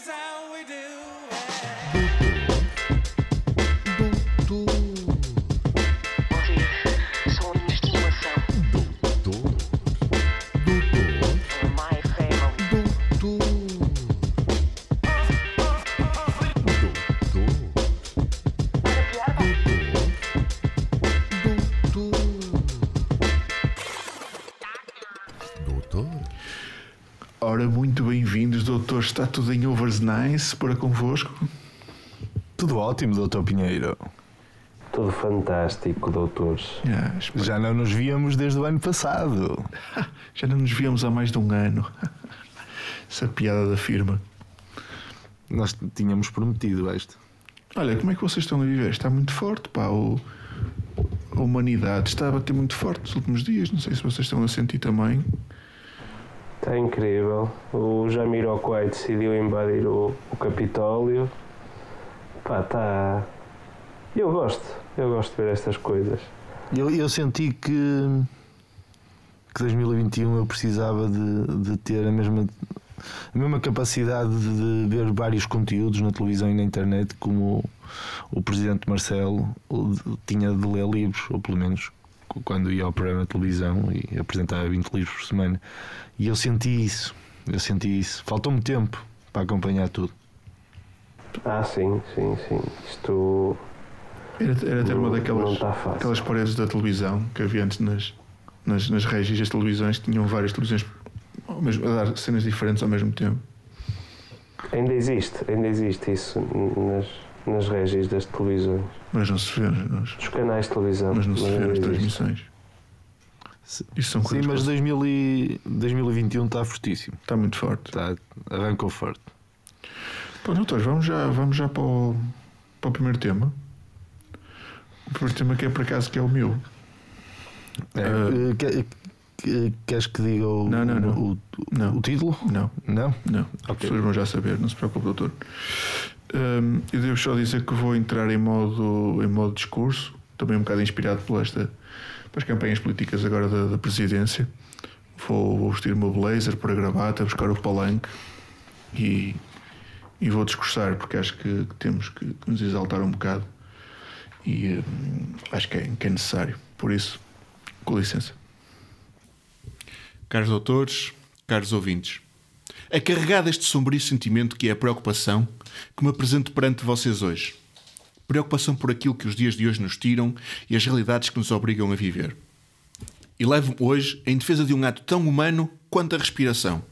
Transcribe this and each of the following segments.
sound. Está tudo em overs nice para convosco? Tudo ótimo, doutor Pinheiro. Tudo fantástico, doutores. Já, espero- Já não nos víamos desde o ano passado. já não nos víamos há mais de um ano. Essa piada da firma. Nós tínhamos prometido este. Olha, como é que vocês estão a viver? Está muito forte, pá. O, a humanidade está a bater muito forte nos últimos dias. Não sei se vocês estão a sentir também. Está incrível. O Jamiroquai decidiu invadir o, o Capitólio. Pá, está. Eu gosto. Eu gosto de ver estas coisas. Eu, eu senti que, que 2021 eu precisava de, de ter a mesma, a mesma capacidade de ver vários conteúdos na televisão e na internet como o, o presidente Marcelo tinha de ler livros, ou pelo menos quando ia ao programa de televisão e apresentava 20 livros por semana. E eu senti isso. Eu senti isso. Faltou-me tempo para acompanhar tudo. Ah, sim, sim, sim. Isto. Era, era ter uma Não- daquelas não está fácil. aquelas paredes da televisão que havia antes nas, nas, nas televisões que tinham várias televisões ao mesmo- a dar cenas diferentes ao mesmo tempo. Ainda existe, ainda existe isso nas, nas régias das televisões. Mas não se vê, nos, Dos canais de televisão. mas não se vê nas existe. transmissões. Isso são Sim, mas que 2000 e- 2021 está fortíssimo. está muito forte. Está, arrancou forte. Pô, doutores, vamos já, vamos já para, o, para o primeiro tema. O primeiro tema que é por acaso que é o meu. É, eh, que- que- queres que diga o, Não, não, não. o, o- Não. o título? Não, Não? não. As pessoas vão já saber, não se preocupe, doutor. Hum, eu devo só dizer que vou entrar em modo, em modo discurso, também um bocado inspirado por esta, pelas campanhas políticas agora da, da presidência. Vou, vou vestir o meu blazer para a gravata, buscar o palanque e, e vou discursar, porque acho que, temos que, que nos exaltar um bocado e hum, acho que é, que é necessário. Por isso, com licença. Caros doutores, caros ouvintes, é carregado este sombrio sentimento que é a preocupação que me apresento perante vocês hoje. Preocupação por aquilo que os dias de hoje nos tiram e as realidades que nos obrigam a viver. E levo-me hoje em defesa de um ato tão humano quanto a respiração.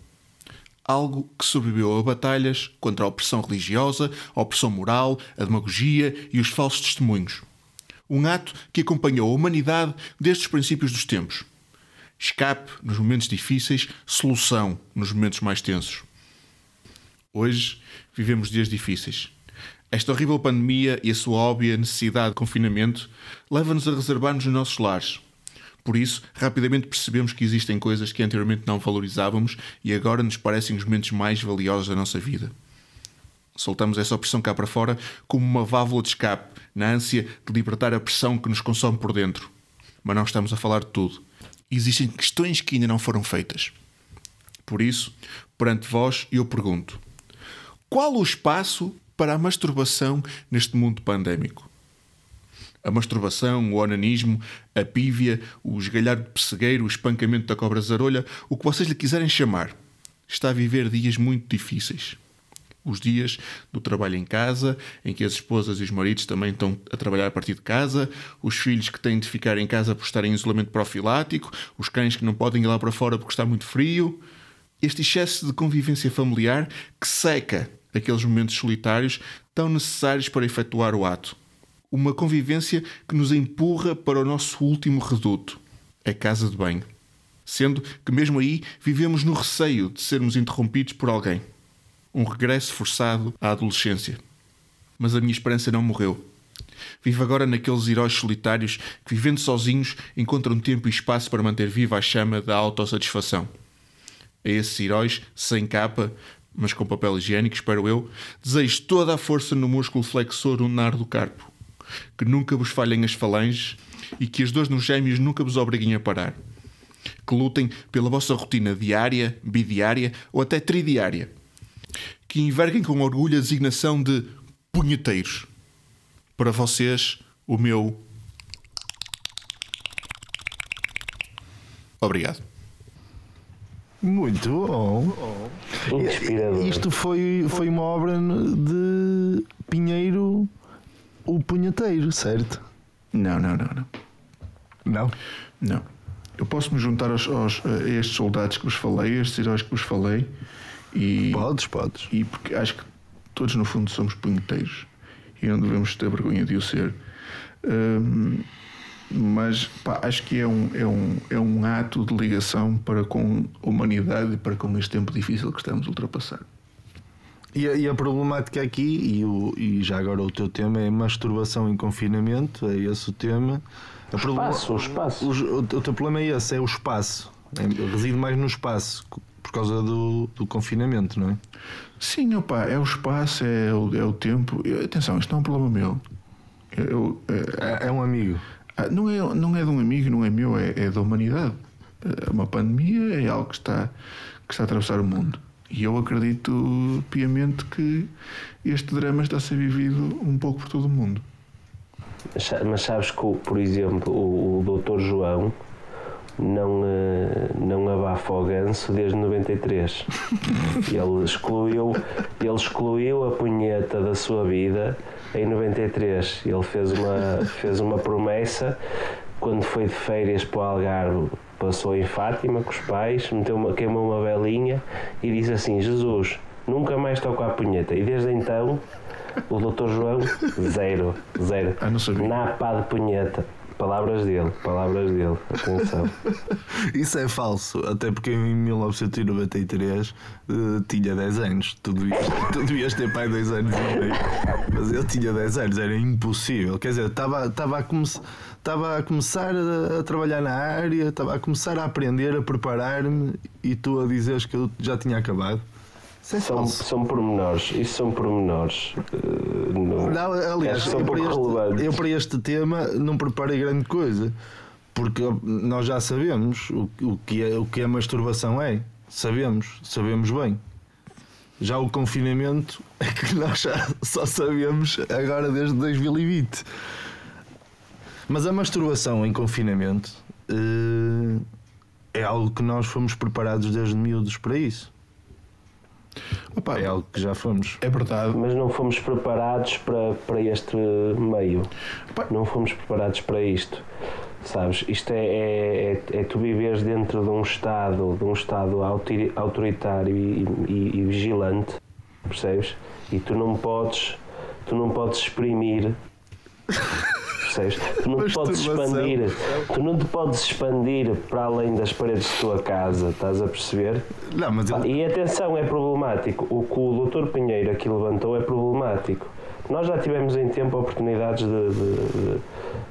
Algo que sobreviveu a batalhas contra a opressão religiosa, a opressão moral, a demagogia e os falsos testemunhos. Um ato que acompanhou a humanidade desde os princípios dos tempos. Escape nos momentos difíceis, solução nos momentos mais tensos. Hoje vivemos dias difíceis. Esta horrível pandemia e a sua óbvia necessidade de confinamento leva-nos a reservar-nos nos nossos lares. Por isso, rapidamente percebemos que existem coisas que anteriormente não valorizávamos e agora nos parecem os momentos mais valiosos da nossa vida. Soltamos essa opressão cá para fora como uma válvula de escape, na ânsia de libertar a pressão que nos consome por dentro. Mas não estamos a falar de tudo. Existem questões que ainda não foram feitas. Por isso, perante vós, eu pergunto: qual o espaço para a masturbação neste mundo pandémico? A masturbação, o onanismo, a pívia, o esgalhar de pessegueiro, o espancamento da cobra zarolha, o que vocês lhe quiserem chamar, está a viver dias muito difíceis. Os dias do trabalho em casa, em que as esposas e os maridos também estão a trabalhar a partir de casa, os filhos que têm de ficar em casa por estar em isolamento profilático, os cães que não podem ir lá para fora porque está muito frio. Este excesso de convivência familiar que seca aqueles momentos solitários tão necessários para efetuar o ato. Uma convivência que nos empurra para o nosso último reduto, a casa de banho. Sendo que, mesmo aí, vivemos no receio de sermos interrompidos por alguém. Um regresso forçado à adolescência. Mas a minha esperança não morreu. Vivo agora naqueles heróis solitários que, vivendo sozinhos, encontram tempo e espaço para manter viva a chama da autossatisfação. A esses heróis, sem capa, mas com papel higiênico, espero eu, desejo toda a força no músculo flexor lunar do carpo. Que nunca vos falhem as falanges e que as dores nos gêmeos nunca vos obriguem a parar. Que lutem pela vossa rotina diária, bidiária ou até tridiária. Que enverguem com orgulho a designação de punheteiros. Para vocês, o meu. Obrigado. Muito bom. Inspirador. Isto foi, foi uma obra de Pinheiro, o punheteiro, certo? Não, não, não, não. Não? Não. Eu posso me juntar aos, aos- a estes soldados que vos falei, a estes heróis que vos falei, e, Podes, podes. e porque acho que todos no fundo somos punheteiros e não devemos ter vergonha de o ser. Hum, mas pá, acho que é um, é, um, é um ato de ligação para com a humanidade e para com este tempo difícil que estamos a ultrapassar. E a, e a problemática aqui, e, o, e já agora o teu tema é masturbação em confinamento, é esse o tema. A problema- Espaço, o espaço. o, o teu problema é esse, é o espaço. É, reside mais no espaço, por causa do, do confinamento, não é? Sim, opa, é o espaço, é o, é o tempo. Atenção, isto não é um problema meu. Eu, é, É, é um amigo. Ah, Não é, não é de um amigo, não é meu, é, é da humanidade. É Uma pandemia é algo que está, que está a atravessar o mundo. E eu acredito piamente que este drama está a ser vivido um pouco por todo o mundo. Mas sa- Mas sabes que, por exemplo, o, o Dr. João não, eh, não abafa o ganso desde 93. Ele excluiu, ele excluiu a punheta da sua vida em 93. Ele fez uma, fez uma promessa quando foi de férias para o Algarve. Passou em Fátima com os pais, meteu uma, queimou uma velinha e disse assim: Jesus, nunca mais toco a punheta. E desde então, o Dr. João, zero, zero. Ah, não sabia. Na pá de punheta. Palavras dele, palavras dele. Isso é falso, até porque em 1993 eh, tinha 10 anos. Tu devias, tu devias ter pai 2 anos e meio. Mas eu tinha 10 anos, era impossível. Quer dizer, estava, a, come a começar a, a trabalhar na área, estava a começar a aprender, a preparar-me e tu a dizeres que eu já tinha acabado. É São, são pormenores, isso são pormenores. eh, no- Não, aliás, são eu para, este, eu para este tema não preparei grande coisa, porque nós já sabemos o, o, que é, o que a masturbação é. Sabemos, sabemos bem. Já o confinamento é que nós já só sabemos agora desde 2020. Mas a masturbação em confinamento eh, é algo que nós fomos preparados desde miúdos para isso. Opa, É algo que já fomos. é verdade. Mas não fomos preparados para, para este meio. Pá. Não fomos preparados para isto. Sabes? Isto é, é, é, é tu viveres dentro de um Estado, de um Estado autori- autoritário e, e- e vigilante, percebes? E tu não podes, tu não podes exprimir. Percebes? Tu não te podes expandir, tu não te podes expandir para além das paredes da tua casa, estás a perceber? Não, mas E atenção, é problemático. O que o Dr. Pinheiro aqui levantou é problemático. Nós já tivemos em tempo oportunidades de, de, de-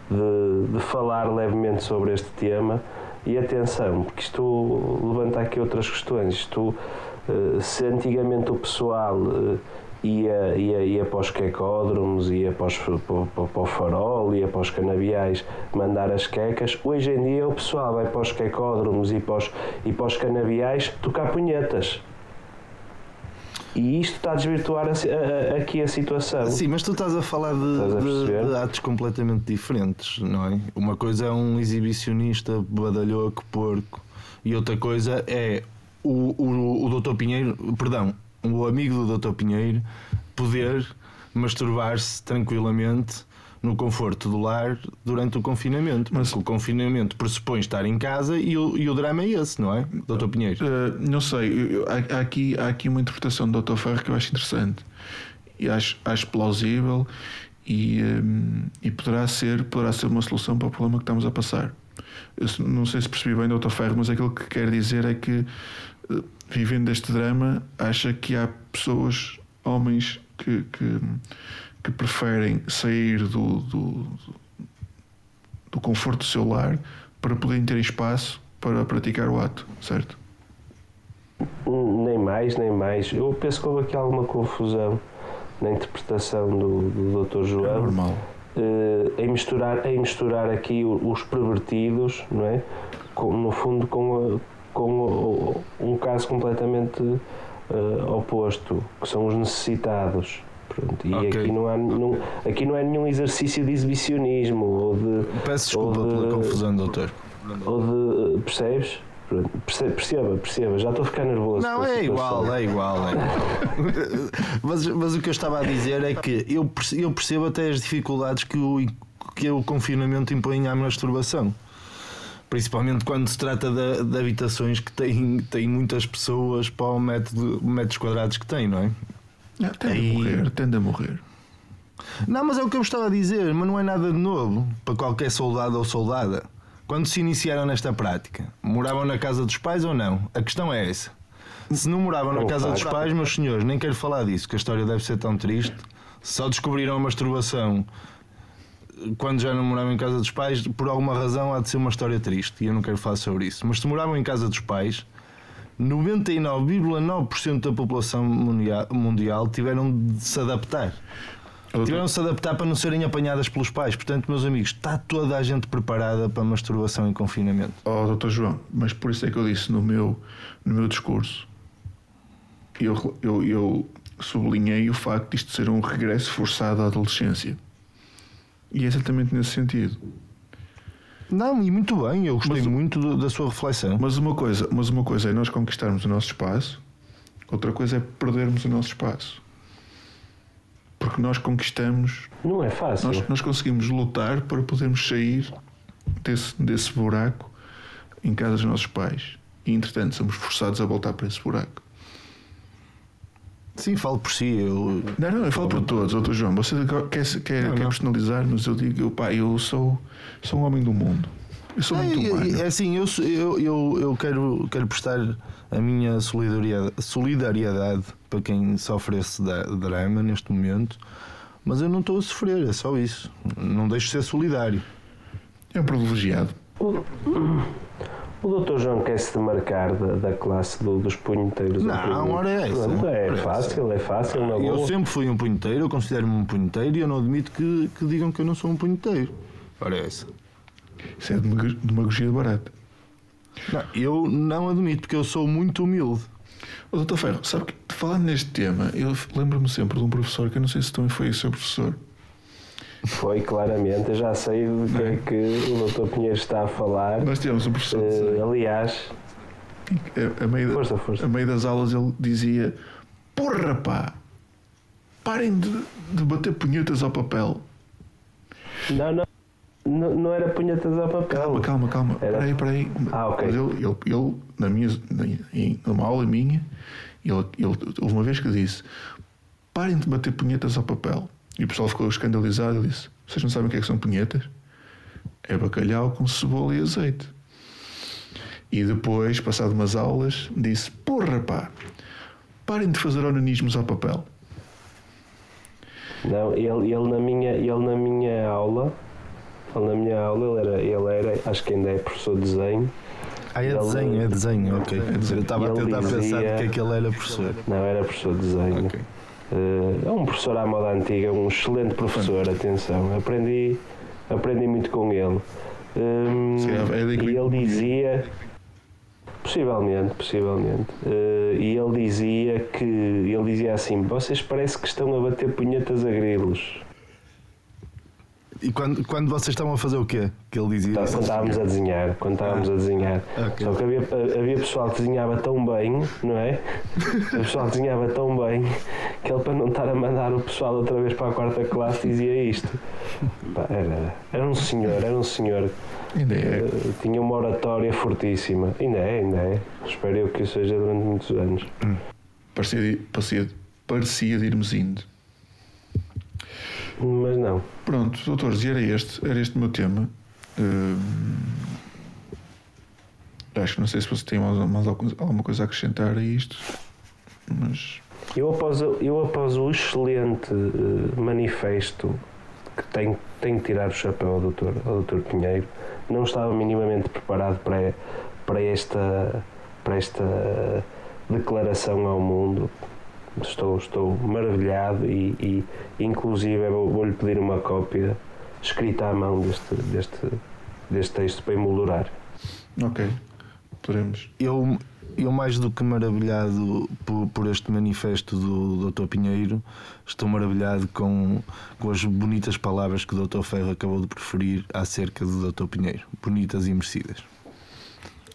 de- de falar levemente sobre este tema. E atenção, porque isto levanta aqui outras questões. Isto, eh, se antigamente o pessoal eh, ia, ia, ia para os quecódromos, ia para, os, para, para- o farol, ia para os canaviais mandar as quecas, hoje em dia o pessoal vai para os quecódromos e para os, e para os canaviais tocar punhetas. E isto está a desvirtuar a a- a- aqui a situação. Sim, mas tu estás a falar de, de- de atos completamente diferentes, não é? Uma coisa é um exibicionista badalhoco, porco, e outra coisa é o, o, o Dr. Pinheiro, perdão, o amigo do Dr. Pinheiro poder masturbar-se tranquilamente no conforto do lar durante o confinamento. Mas- Porque o confinamento pressupõe estar em casa e o, e o drama é esse, não é, Dr. Pinheiro? Uh, não sei, eu- há, há aqui, há aqui uma interpretação do Dr. Ferro que eu acho interessante e acho, acho plausível e, um, e poderá, ser, poderá ser uma solução para o problema que estamos a passar. Eu não sei se percebi bem, Dr. Ferro, mas aquilo que quer dizer é que, vivendo este drama, acha que há pessoas, homens, que, que, que preferem sair do, do, do conforto do seu lar para poderem ter espaço para praticar o ato, certo? Nem mais, nem mais. Eu penso que houve aqui alguma confusão na interpretação do, do Dr. É João. normal. eh, em, misturar, em misturar aqui os pervertidos, não é? Com- no fundo, com, a- com um caso completamente eh, oposto, que são os necessitados. Pronto, e Ok. aqui, não há, não, aqui não é nenhum exercício de exibicionismo ou de. Peço desculpa de- pela confusão, doutor. Ou de percebes? Perceba, perceba, já estou a ficar nervoso. Não, é situação. igual, é igual. é igual. mas, mas o que eu estava a dizer é que eu perce- eu percebo até as dificuldades que o, que o confinamento impõe à masturbação. Principalmente quando se trata de, de habitações que têm, têm muitas pessoas para o método, metros quadrados que têm, não é? Ah, tende Aí- a morrer, tende a morrer. Não, mas é o que eu estava a dizer, mas não é nada de novo para qualquer soldado ou soldada. Quando se iniciaram nesta prática, moravam na casa dos pais ou não? A questão é essa. Se não moravam na Não casa dos pais, meus senhores, nem quero falar disso, que a história deve ser tão triste. Só descobriram a masturbação quando já não moravam em casa dos pais, por alguma razão há de ser uma história triste e eu não quero falar sobre isso. Mas se moravam em casa dos pais, 99,9% da população mundial, tiveram de se adaptar. Tiveram de se adaptar para não serem apanhadas pelos pais. Portanto, meus amigos, está toda a gente preparada para masturbação em confinamento. Oh, Dr. João, mas por isso é que eu disse no meu, no meu discurso, eu, eu, eu sublinhei o facto de isto ser um regresso forçado à adolescência. E é exatamente nesse sentido. Não, e muito bem, eu gostei Mas muito do- da sua reflexão. Mas uma, coisa, mas uma coisa é nós conquistarmos o nosso espaço, outra coisa é perdermos o nosso espaço. Porque nós conquistamos, Não é fácil. nós, nós conseguimos lutar para podermos sair desse, desse buraco em casa dos nossos pais. E entretanto somos forçados a voltar para esse buraco. Sim, falo por si. Eu, Não, não, eu falo por todos, doutor João. Você quer, quer, Não, quer não. personalizar, mas eu digo, eu, pá, eu sou, sou um homem do mundo. Eu sou muito é, humano. é assim, eu, eu, eu, eu quero, quero prestar a minha solidariedade, solidariedade para quem sofre esse drama neste momento, mas eu não estou a sofrer, é só isso. Não deixo de ser solidário. É um privilegiado. O, o Dr. João quer se demarcar da, da classe do- dos punheteiros. Não, oprimidos. ora é essa. Pronto, é é fácil, é fácil, na Eu boa. sempre fui um punheteiro, eu considero-me um punheteiro e eu não admito que, que digam que eu não sou um punheteiro. Ora é essa. Isso é demag- demagogia barata. Não, eu não admito, porque eu sou muito humilde. Ô, doutor Ferro, sabe que falando neste tema, eu lembro-me sempre de um professor que eu não sei se também foi o seu professor. Foi, claramente. Eu já sei do que é que o Dr. Pinheiro está a falar. Nós tivemos um professor de Eh, desenho. aliás, a, a meio da- força, força. a meio das aulas ele dizia: Porra, pá, parem de, de bater punhetas ao papel. não, não, não, não era punhetas ao papel. Calma, calma, calma. Era- Peraí, peraí. Ah, ok. Mas ele, ele, ele, na minha, na, numa aula minha, ele, ele, houve uma vez que disse: Parem de bater punhetas ao papel. E o pessoal ficou escandalizado e disse: Vocês não sabem o que é que são punhetas? É bacalhau com cebola e azeite. E depois, passado umas aulas, disse: Porra, pá, parem de fazer onanismos ao papel. Não, ele, ele, na minha, ele na minha aula, ele na minha aula, ele era, ele era, acho que ainda é professor de desenho. Ah, é Ele- desenho, é desenho, ok. Eu estava a tentar pensar dizia- de que é que ele era professor. Não, era professor de desenho. Ok. Eh, é um professor à moda antiga, um excelente professor, atenção. Aprendi, aprendi muito com ele. Se calhar é e ele dizia, possivelmente, possivelmente, eh, e ele dizia que, ele dizia assim, vocês parece que estão a bater punhetas a grilos. E quando, quando vocês estavam a fazer o quê? Que ele dizia Tá? Quando estávamos a desenhar, quando estávamos a desenhar. ok. Só que havia, havia pessoal que desenhava tão bem, não é? O pessoal que desenhava tão bem que ele, para não estar a mandar o pessoal outra vez para a quarta classe, dizia isto. Era, era um senhor, era um senhor. Ainda é. eh, Tinha uma oratória fortíssima. Ainda é, ainda é. Espero eu que isso seja durante muitos anos. Parecia, de- parecia, parecia de irmos indo. Mas não. Pronto, doutores, e era este, era este o meu tema. Hum, acho que não sei se você tem mais, mais algum- alguma coisa a acrescentar a isto, mas Eu após, o- eu após o excelente eh, manifesto que tenho, tenho que tirar o chapéu ao doutor, ao doutor Pinheiro, não estava minimamente preparado para, para, esta, para esta declaração ao mundo. Estou, estou maravilhado e, e inclusive vou- vou-lhe pedir uma cópia escrita à mão deste, deste, deste texto para emoldurar. ok, podemos. Eu, eu mais do que maravilhado por, por este manifesto do Dr. Pinheiro, estou maravilhado com, com as bonitas palavras que o Dr. Ferro acabou de preferir acerca do Dr. Pinheiro. Bonitas e merecidas.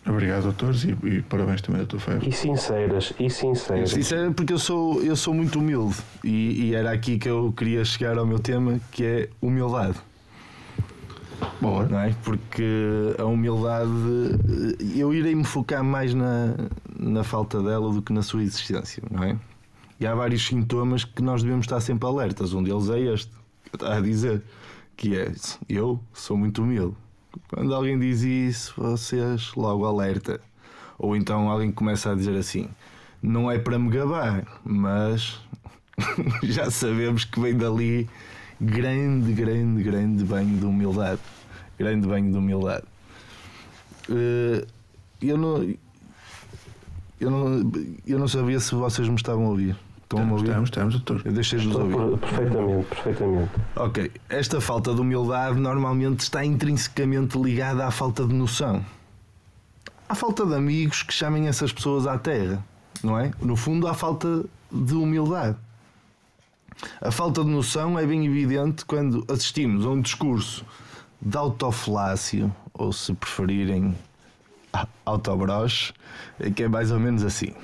Obrigado, doutores, e, e parabéns também, doutor Ferro. E sinceras, e sinceras. É porque eu sou, eu sou muito humilde e, e era aqui que eu queria chegar ao meu tema, que é humildade. Boa. não é? Porque a humildade, eu irei me focar mais na, na falta dela do que na sua existência, não é? E há vários sintomas que nós devemos estar sempre alertas. Um deles é este, que eu estava a dizer, que é eu sou muito humilde. Quando alguém diz isso, vocês logo alerta. Ou então alguém começa a dizer assim: não é para me gabar, mas já sabemos que vem dali grande, grande, grande banho de humildade. Grande banho de humildade. Eh, Eu não, eu não, eu não sabia se vocês me estavam a ouvir. Estão-me a Estamos, ouvir? estamos, estamos, doutor. Eu deixei-vos ouvir. per- perfeitamente, perfeitamente. Ok, esta falta de humildade normalmente está intrinsecamente ligada à falta de noção. À falta de amigos que chamem essas pessoas à terra, não é? No fundo, há falta de humildade. A falta de noção é bem evidente quando assistimos a um discurso de autofalácio, ou se preferirem, autobroche, que é mais ou menos assim.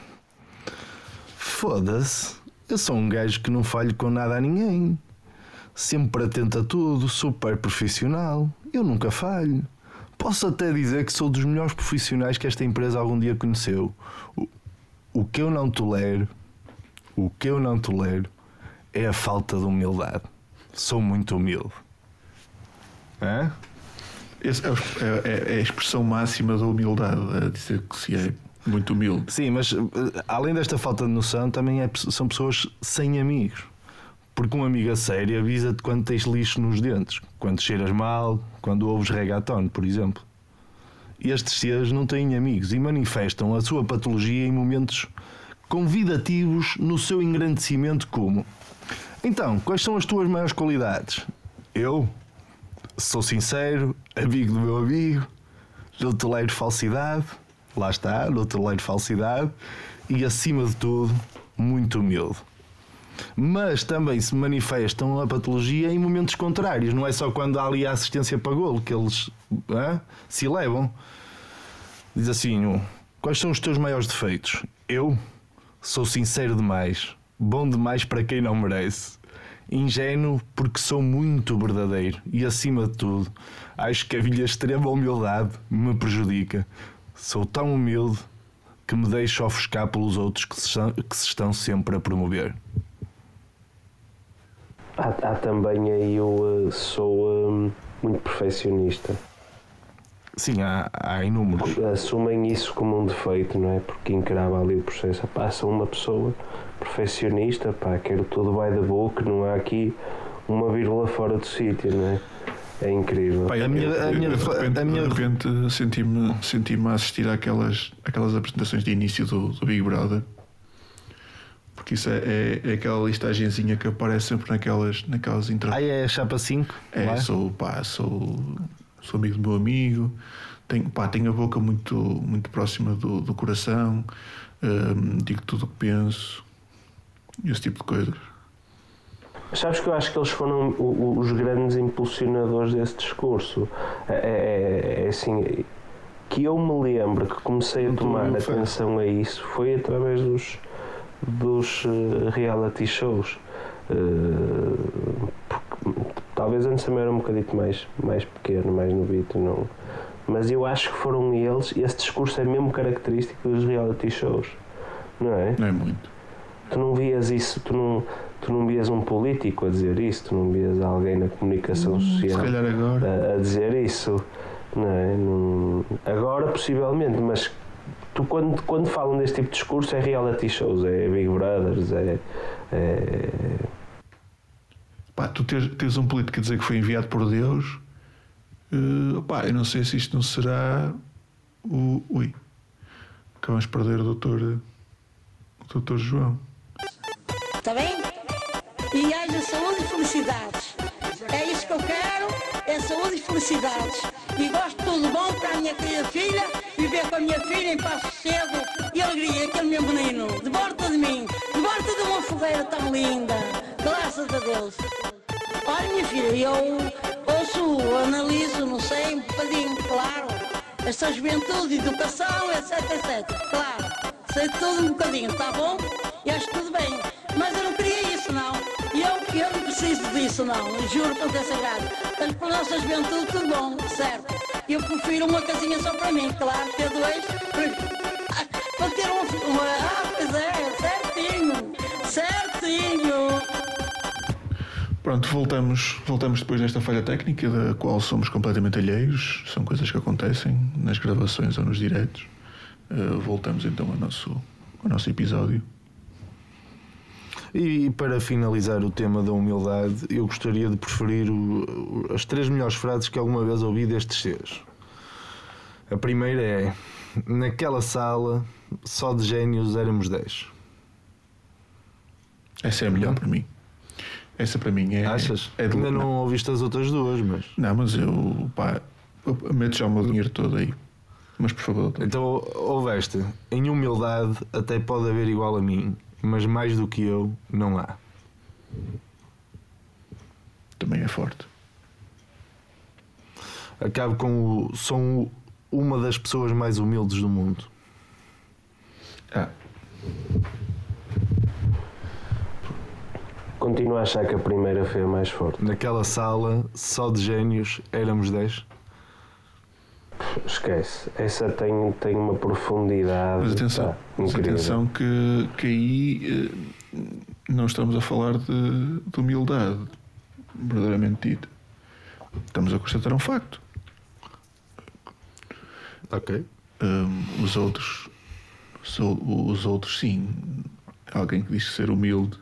Foda-se, eu sou um gajo que não falho com nada a ninguém sempre atento a tudo, super profissional. Eu nunca falho. Posso até dizer que sou dos melhores profissionais que esta empresa algum dia conheceu. O, o que eu não tolero, o que eu não tolero é a falta de humildade. Sou muito humilde. Hã? É, é- é- é a expressão máxima da humildade, a dizer que se é muito humilde. Sim, mas eh, além desta falta de noção, também é- são pessoas sem amigos. Porque um amigo a sério avisa-te quando tens lixo nos dentes, quando cheiras mal, quando ouves reggaeton, por exemplo. Estes seres não têm amigos e manifestam a sua patologia em momentos convidativos no seu engrandecimento como Então, quais são as tuas maiores qualidades? Eu sou sincero, amigo do meu amigo, não tolero falsidade, lá está, não tolero falsidade e acima de tudo, muito humilde. Mas também se manifestam a patologia em momentos contrários, não é só quando há ali a assistência para golo que eles se elevam. Diz assim: um, quais são os teus maiores defeitos? Eu sou sincero demais, bom demais para quem não merece. Ingênuo porque sou muito verdadeiro e, acima de tudo, acho que a minha extrema humildade me prejudica. Sou tão humilde que me deixo ofuscar pelos outros que se, estão- que se estão sempre a promover. Há, há também aí o eh, sou hum, muito perfeccionista. Sim, há, há inúmeros. Assumem isso como um defeito, não é? Porque encarava ali o processo. Pá, sou uma pessoa perfeccionista, pá, quero tudo by the book, não há aqui uma vírgula fora do sítio, não é? É incrível. Pá, A eu- minha- eu- a minha- de repente, minha- repente senti-me senti a assistir àquelas, àquelas apresentações de início do, do Big Brother. Porque isso é, é, é aquela listagenzinha que aparece sempre naquelas, naquelas intro... Ah, é a chapa 5? É, sou, pá, sou, sou amigo do meu amigo, tenho, pá, tenho a boca muito, muito próxima do, do coração, hum, digo tudo o que penso, esse tipo de coisas. Sabes que eu acho que eles foram os grandes impulsionadores desse discurso. É, é- é assim, que eu me lembro que comecei a tomar atenção a isso foi através dos, dos eh, reality shows. Eh, porque, talvez antes também era um bocadito mais, mais pequeno, mais novito, não. Mas eu acho que foram eles, esse discurso é mesmo característico dos reality shows, não é? Não é muito. Tu não vias isso, tu não, tu não vias um político a dizer isso, tu não vias alguém na comunicação Se social a, a dizer isso. Não é? Não- agora, possivelmente, mas tu, quando, quando falam deste tipo de discurso, é reality shows, é Big Brothers, é. é Pá, tu teres, teres um político a dizer que foi enviado por Deus, eh, pá, eu não sei se isto não será o. Ui, acabamos de perder o doutor, o doutor João. Está bem? E haja saúde e felicidades. É isso que eu quero, é saúde e felicidades. E gosto de tudo bom para a minha querida filha viver com a minha filha em paz cedo e alegria, aquele meu menino, de volta de mim, de volta de uma fogueira tão linda, graças a Deus. Olha, minha filha, eu ouço, analiso, não sei, um bocadinho, claro, esta juventude, educação, etc, etc, claro, sei tudo um bocadinho, tá bom? E acho tudo bem, mas eu não queria. Eu, não preciso disso, não, juro por ter sagrado. Mas para a nossa juventude, tudo bom, certo? Eu prefiro uma casinha só para mim, claro, ter dois, para, ter uma, uma... Ah, pois é, certinho, certinho. Pronto, voltamos, voltamos depois desta falha técnica da qual somos completamente alheios. São coisas que acontecem nas gravações ou nos diretos. Uh, voltamos então ao nosso, ao nosso episódio. E para finalizar o tema da humildade, eu gostaria de preferir o- as três melhores frases que alguma vez ouvi destes seres. A primeira é: Naquela sala, só de génios éramos 10. Essa é a melhor para mim. Essa para mim é. Achas? É de Ainda não ouviste as outras duas, mas. Não, mas eu, pá, eu meto já o meu dinheiro todo aí. Mas por favor, doutor. Então, ouve esta: Em humildade, até pode haver igual a mim, mas mais do que eu, não há. também é forte. Acabo com o. Sou uma das pessoas mais humildes do mundo. Ah, Continuo a achar que a primeira foi a mais forte. Naquela sala, só de génios éramos 10. Esquece. Essa tem, tem uma profundidade. mas atenção, mas atenção que, que aí eh, não estamos a falar de, de humildade, verdadeiramente dita. Estamos a constatar um facto. Ok. Hum, os outros, os, ou- os outros, sim. Alguém que diz ser humilde.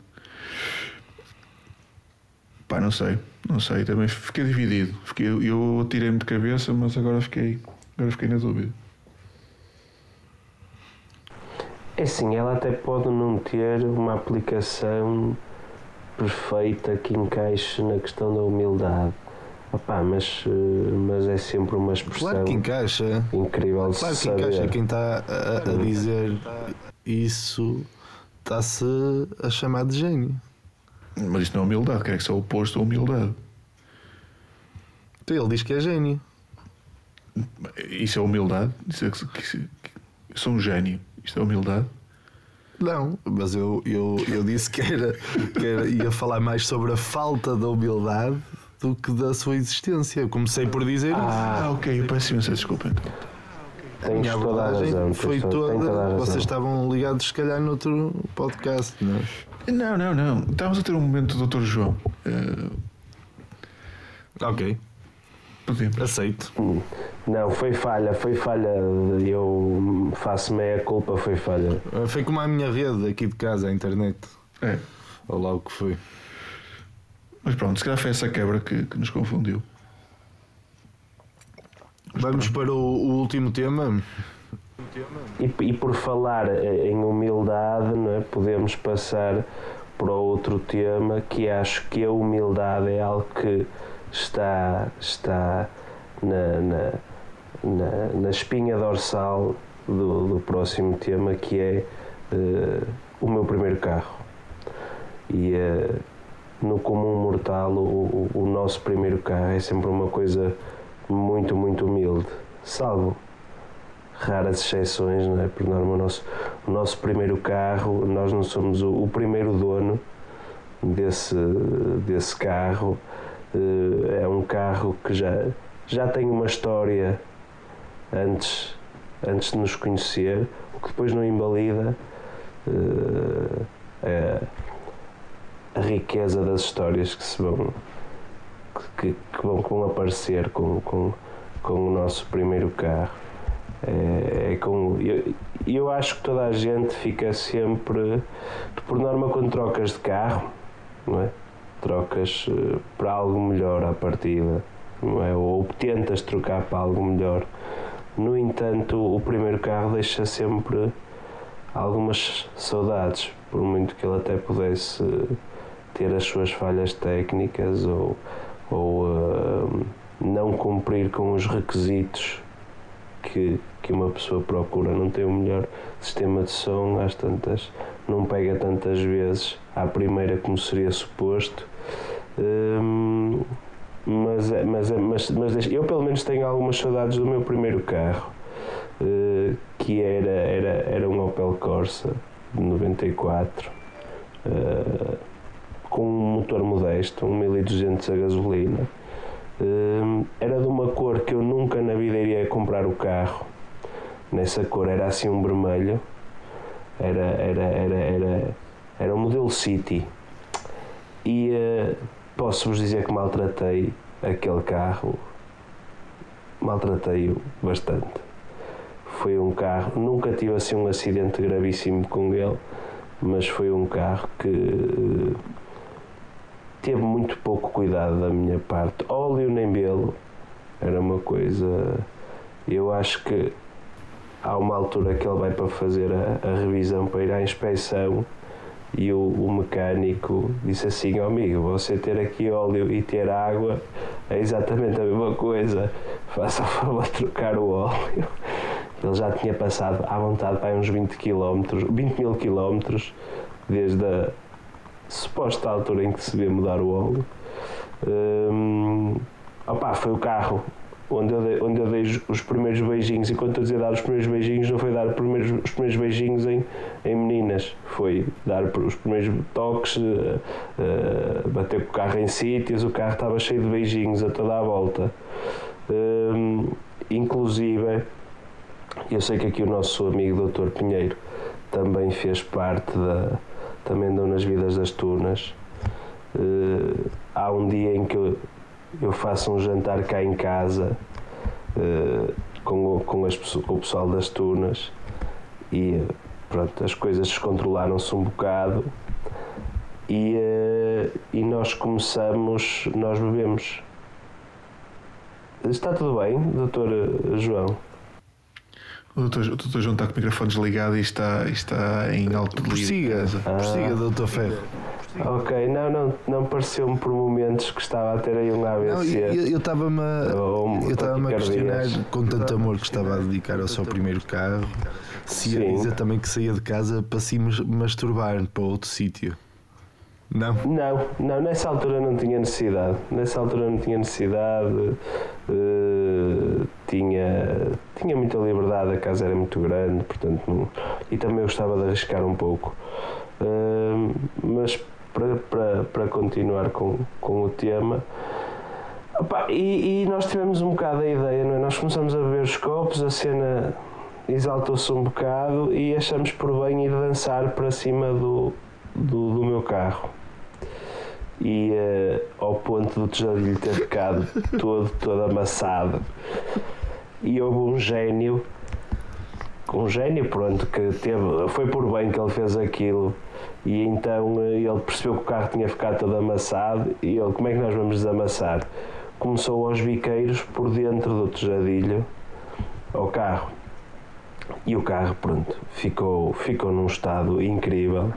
Pá, não sei, não sei. Também fiquei dividido. Fiquei, eu tirei-me de cabeça, mas agora fiquei, agora fiquei na dúvida. É assim, ela até pode não ter uma aplicação perfeita que encaixe na questão da humildade. Opá, mas, eh, mas é sempre uma expressão Claro que encaixa. incrível Claro que encaixa. saber. Quem está a, a dizer isso está-se a chamar de gênio. Mas isto não é humildade, quer que seja o oposto à humildade. Então ele diz que é gênio. Isso é humildade? Isso é que, que, que, eu sou um gênio. Isto é humildade? Não, mas eu, eu, eu disse que, era, que era, ia falar mais sobre a falta da humildade do que da sua existência. Eu comecei por dizer isso. Ah, ok, eu peço imensa desculpa então. A minha toda a abordagem razão. foi toda, toda. Vocês estavam ligados, se calhar, noutro podcast, não é? Não, não, não. Estávamos a ter um momento do Dr. João. Eh, Ok, podemos. aceito. Não, foi falha, foi falha. Eu faço meia culpa, foi falha. Foi como a minha rede aqui de casa, a internet. É. Ou lá o que foi. Mas pronto, se calhar foi essa quebra que, que nos confundiu. Vamos para o, o último tema. E, e por falar eh, em humildade, não é? podemos passar para outro tema que acho que a humildade é algo que está, está na, na, na, na espinha dorsal do, do próximo tema, que é eh, o meu primeiro carro. E eh, no comum mortal, o, o, o nosso primeiro carro é sempre uma coisa muito, muito humilde, salvo raras exceções, não é? Por norma, o nosso, o nosso primeiro carro, nós não somos o, o primeiro dono desse, desse carro. Eh, É um carro que já, já tem uma história antes, antes de nos conhecer, o que depois não invalida eh, a, a riqueza das histórias que se vão que, que vão, que vão aparecer com, com, com o nosso primeiro carro. É, é com, eu, eu acho que toda a gente fica sempre, por norma, quando trocas de carro, não é? trocas eh, para algo melhor à partida, não é? ou tentas trocar para algo melhor. No entanto, o primeiro carro deixa sempre algumas saudades, por muito que ele até pudesse ter as suas falhas técnicas ou, ou eh, não cumprir com os requisitos que, que uma pessoa procura. Não tem o melhor sistema de som, às tantas, não pega tantas vezes à primeira como seria suposto. Hum, mas, é- mas, é- mas, mas deixa- eu pelo menos tenho algumas saudades do meu primeiro carro, eh, que era, era, era um Opel Corsa de 94, eh, com um motor modesto, um 1200 a gasolina. Hum, era de uma cor que eu nunca na vida iria comprar o carro. Nessa cor era assim um vermelho. Era, era, era, era, era o modelo City. E eh, posso-vos dizer que maltratei aquele carro. Maltratei-o bastante. Foi um carro, nunca tive assim um acidente gravíssimo com ele, mas foi um carro que eh, teve muito pouco cuidado da minha parte. Óleo nem belo. Era uma coisa. Eu acho que há uma altura que ele vai para fazer a, a revisão, para ir à inspeção, e o, o mecânico disse assim: "Ó amigo, você ter aqui óleo e ter água é exatamente a mesma coisa. Faça favor trocar o óleo. Ele já tinha passado à vontade para uns 20 km, 20 mil km, desde a suposta altura em que se devia mudar o óleo. Hum, opá, foi o carro onde eu, dei, onde eu dei os- os primeiros beijinhos. E quando estou a dizer dar os primeiros beijinhos, não foi dar os primeiros, os primeiros beijinhos em, em meninas, foi dar os primeiros toques, eh, eh, bater com o carro em sítios. O carro estava cheio de beijinhos a toda a volta. Hum, inclusive, eu sei que aqui o nosso amigo Dr. Pinheiro também fez parte da. Também andou nas vidas das turnas. Eh, há um dia em que eu, faço um jantar cá em casa eh, com, com, as, com o pessoal das turnas e pronto, as coisas descontrolaram-se um bocado e, eh, e nós começamos, nós bebemos. Está tudo bem, doutor João? O doutor, o doutor João está com o microfone desligado e está, está em alto Prossiga, prossiga, doutor Ferro. Ok, não, não, não pareceu-me por momentos que estava a ter aí um Não, AVC. eu eu estava-me eu estava-me a questionar com tanto amor que estava a dedicar ao seu primeiro carro se ia Sim. dizer também que saía de casa para se mas- masturbar para outro sítio. Não? Não, não, nessa altura não tinha necessidade. Nessa altura não tinha necessidade. eh, tinha, tinha muita liberdade, a casa era muito grande, portanto, não- e também gostava de arriscar um pouco. Eh, mas para, para, para continuar com, com o tema. opá, e, e nós tivemos um bocado a ideia, não é? Nós começamos a beber os copos, a cena exaltou-se um bocado e achamos por bem ir dançar para cima do, do, do meu carro. E eh, ao ponto do tijolo ter ficado todo, todo amassado. E houve um gênio, um gênio, pronto, que teve, foi por bem que ele fez aquilo. E então eh, ele percebeu que o carro tinha ficado todo amassado. E ele, como é que nós vamos desamassar? Começou aos biqueiros por dentro do tejadilho ao carro. E o carro, pronto, ficou, ficou num estado incrível.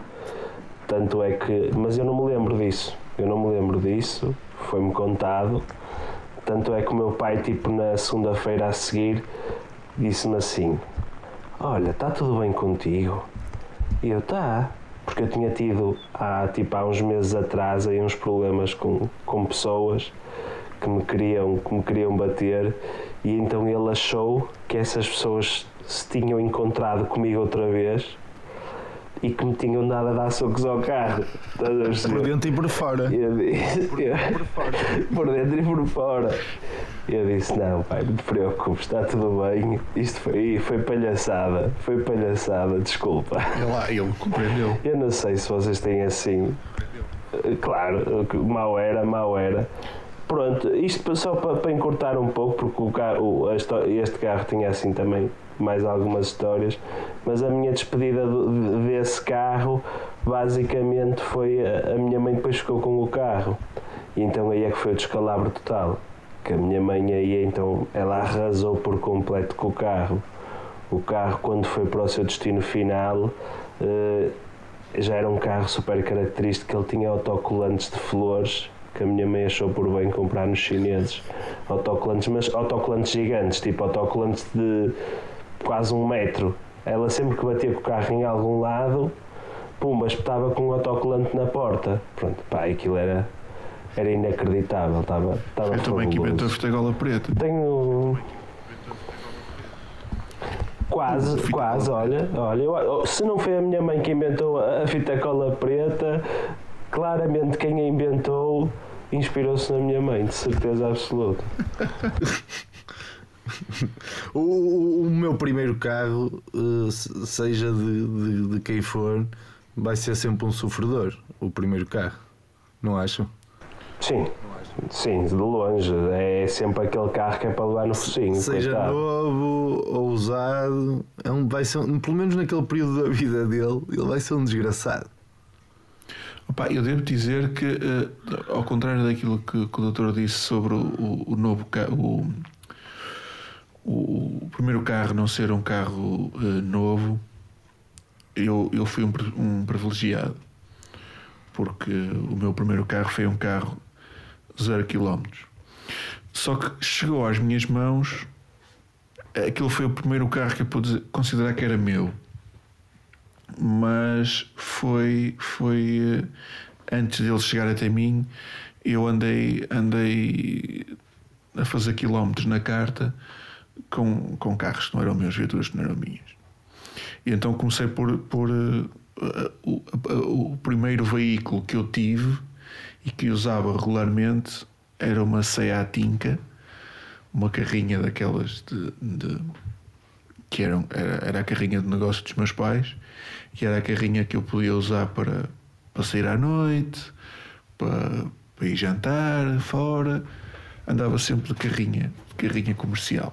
Tanto é que. Mas eu não me lembro disso. Eu não me lembro disso. Foi-me contado. Tanto é que o meu pai, tipo, na segunda-feira a seguir, disse-me assim: Olha, está tudo bem contigo? E eu, tá. Porque eu tinha tido, há, tipo, há uns meses atrás, aí uns problemas com, com pessoas que me queriam, que me queriam bater e então ele achou que essas pessoas se tinham encontrado comigo outra vez e que me tinham dado a dar socos ao carro. Por dentro e por fora. Eu disse, eu- por dentro e por fora. Eu disse, não pai, não te preocupes, está tudo bem. Isto foi, foi palhaçada, foi palhaçada, desculpa. Ele, lá, ele compreendeu. Eu não sei se vocês têm assim. Claro, que mal era, mal era. Pronto, isto só para, para encurtar um pouco, porque o carro, este carro tinha assim também mais algumas histórias, mas a minha despedida desse carro basicamente foi a, a minha mãe depois ficou com o carro. E então aí é que foi o descalabro total. Que a minha mãe aí então ela arrasou por completo com o carro. O carro quando foi para o seu destino final eh, já era um carro super característico, ele tinha autocolantes de flores, que a minha mãe achou por bem comprar nos chineses autocolantes, mas autocolantes gigantes, tipo autocolantes de quase um metro. Ela sempre que batia com o carro em algum lado, pumba, espetava com um autocolante na porta. Pronto, pá, aquilo era, era inacreditável, estava, estava Eu também que inventou a fabuloso. fitagola preta. Tenho. Quase, quase, olha, olha, eu- se não foi a minha mãe que inventou a fita cola preta, claramente quem a inventou inspirou-se na minha mãe, de certeza absoluta. O, o- meu primeiro carro, eh, se- seja de, de- de quem for, vai ser sempre um sofredor. O primeiro carro, não acham? Sim, sim, de longe, é sempre aquele carro que é para levar no focinho. Seja coitado. novo ou usado, é um, vai ser, pelo menos naquele período da vida dele, ele vai ser um desgraçado. Opa, eu devo dizer que, eh, ao contrário daquilo que, que o doutor disse sobre o, o- o novo o, o primeiro carro não ser um carro eh, novo, eu, eu fui um, um privilegiado. Porque o meu primeiro carro foi um carro zero quilómetros. Só que chegou às minhas mãos, aquele foi o primeiro carro que eu pude considerar que era meu mas foi foi eh, antes dele chegar até mim eu andei andei a fazer quilómetros na carta com, com carros que não eram meus, viaturas que não eram minhas. E então comecei por, por eh, o, o primeiro veículo que eu tive e que usava regularmente era uma Seat Inca, uma carrinha daquelas de, de- que eram, era, era a carrinha de negócio dos meus pais e era a carrinha que eu podia usar para, para sair à noite, para, para ir jantar fora. Andava sempre de carrinha, de carrinha comercial.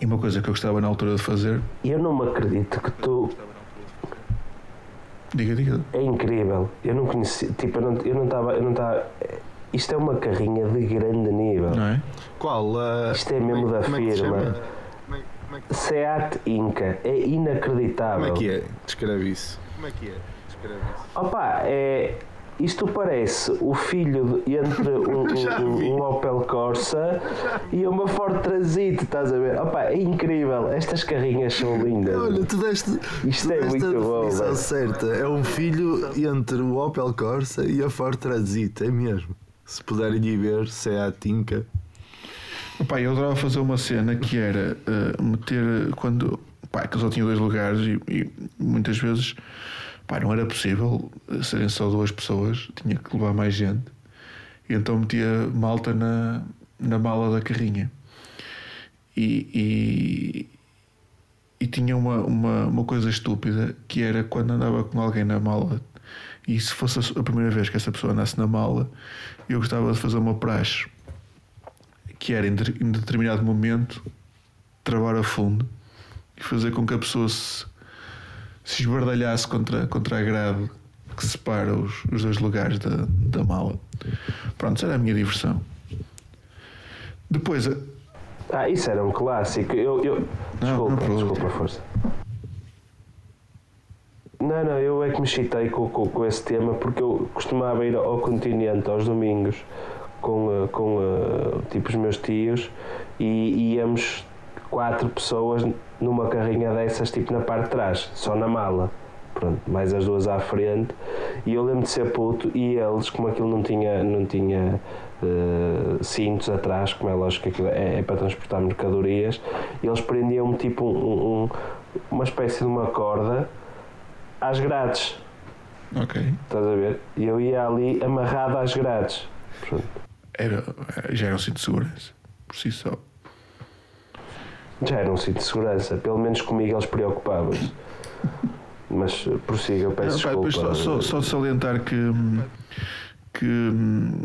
E uma coisa que eu gostava na altura de fazer, E eu não me acredito que tu. diga, diga, É incrível. Eu não conheci. Tipo, eu não eu não estava. Eu não estava. Isto é uma carrinha de grande nível. não é? Qual? a- Isto é mesmo da como é que se firma. é- é que- Seat Inca. É inacreditável. Como é que é? Descreve isso. Como é que é? Descreve isso. Opa, é. Isto parece o filho de- entre um, um- um Opel Corsa e uma Ford Transit, estás a ver? Opa, é incrível. Estas carrinhas são lindas. Olha, tu deste, Isto tu é deste muito a bom, definição velho. certa. É um filho entre o Opel Corsa e a Ford Transit, é mesmo. Se puderem ir ver, se é a Tinca. Pá, eu adorava fazer uma cena que era eh, meter quando pá, que só tinha dois lugares e, e muitas vezes pá, não era possível eh, serem só duas pessoas, tinha que levar mais gente. E então metia malta na, na mala da carrinha. E, e, e tinha uma, uma, uma coisa estúpida que era quando andava com alguém na mala e se fosse a primeira vez que essa pessoa andasse na mala, eu gostava de fazer uma praxe que era em de- em determinado momento travar a fundo e fazer com que a pessoa se, se esbardalhasse contra, contra a grade que separa os, os dois lugares da, da mala. Pronto, era a minha diversão. Depois, a- Ah, isso era um clássico. Eu, eu... Desculpa, não desculpa, força. Não, não, eu é que me chitei com, com, com esse tema porque eu costumava ir ao continente aos domingos com, com tipo os meus tios e íamos quatro pessoas numa carrinha dessas tipo na parte de trás, só na mala. Pronto, mais as duas à frente e eu lembro de ser puto e eles, como aquilo não tinha, não tinha eh, cintos atrás, como é lógico que aquilo é, é para transportar mercadorias, eles prendiam-me tipo um- um- uma espécie de uma corda às grades, ok, estás a ver? E eu ia ali amarrado às grades. Pronto. Era, já era um cinto de segurança, por si só. Já era um cinto de segurança, pelo menos comigo eles preocupavam-se. Mas eh, prossiga, eu peço Não, desculpa. só, só, salientar que, que hum,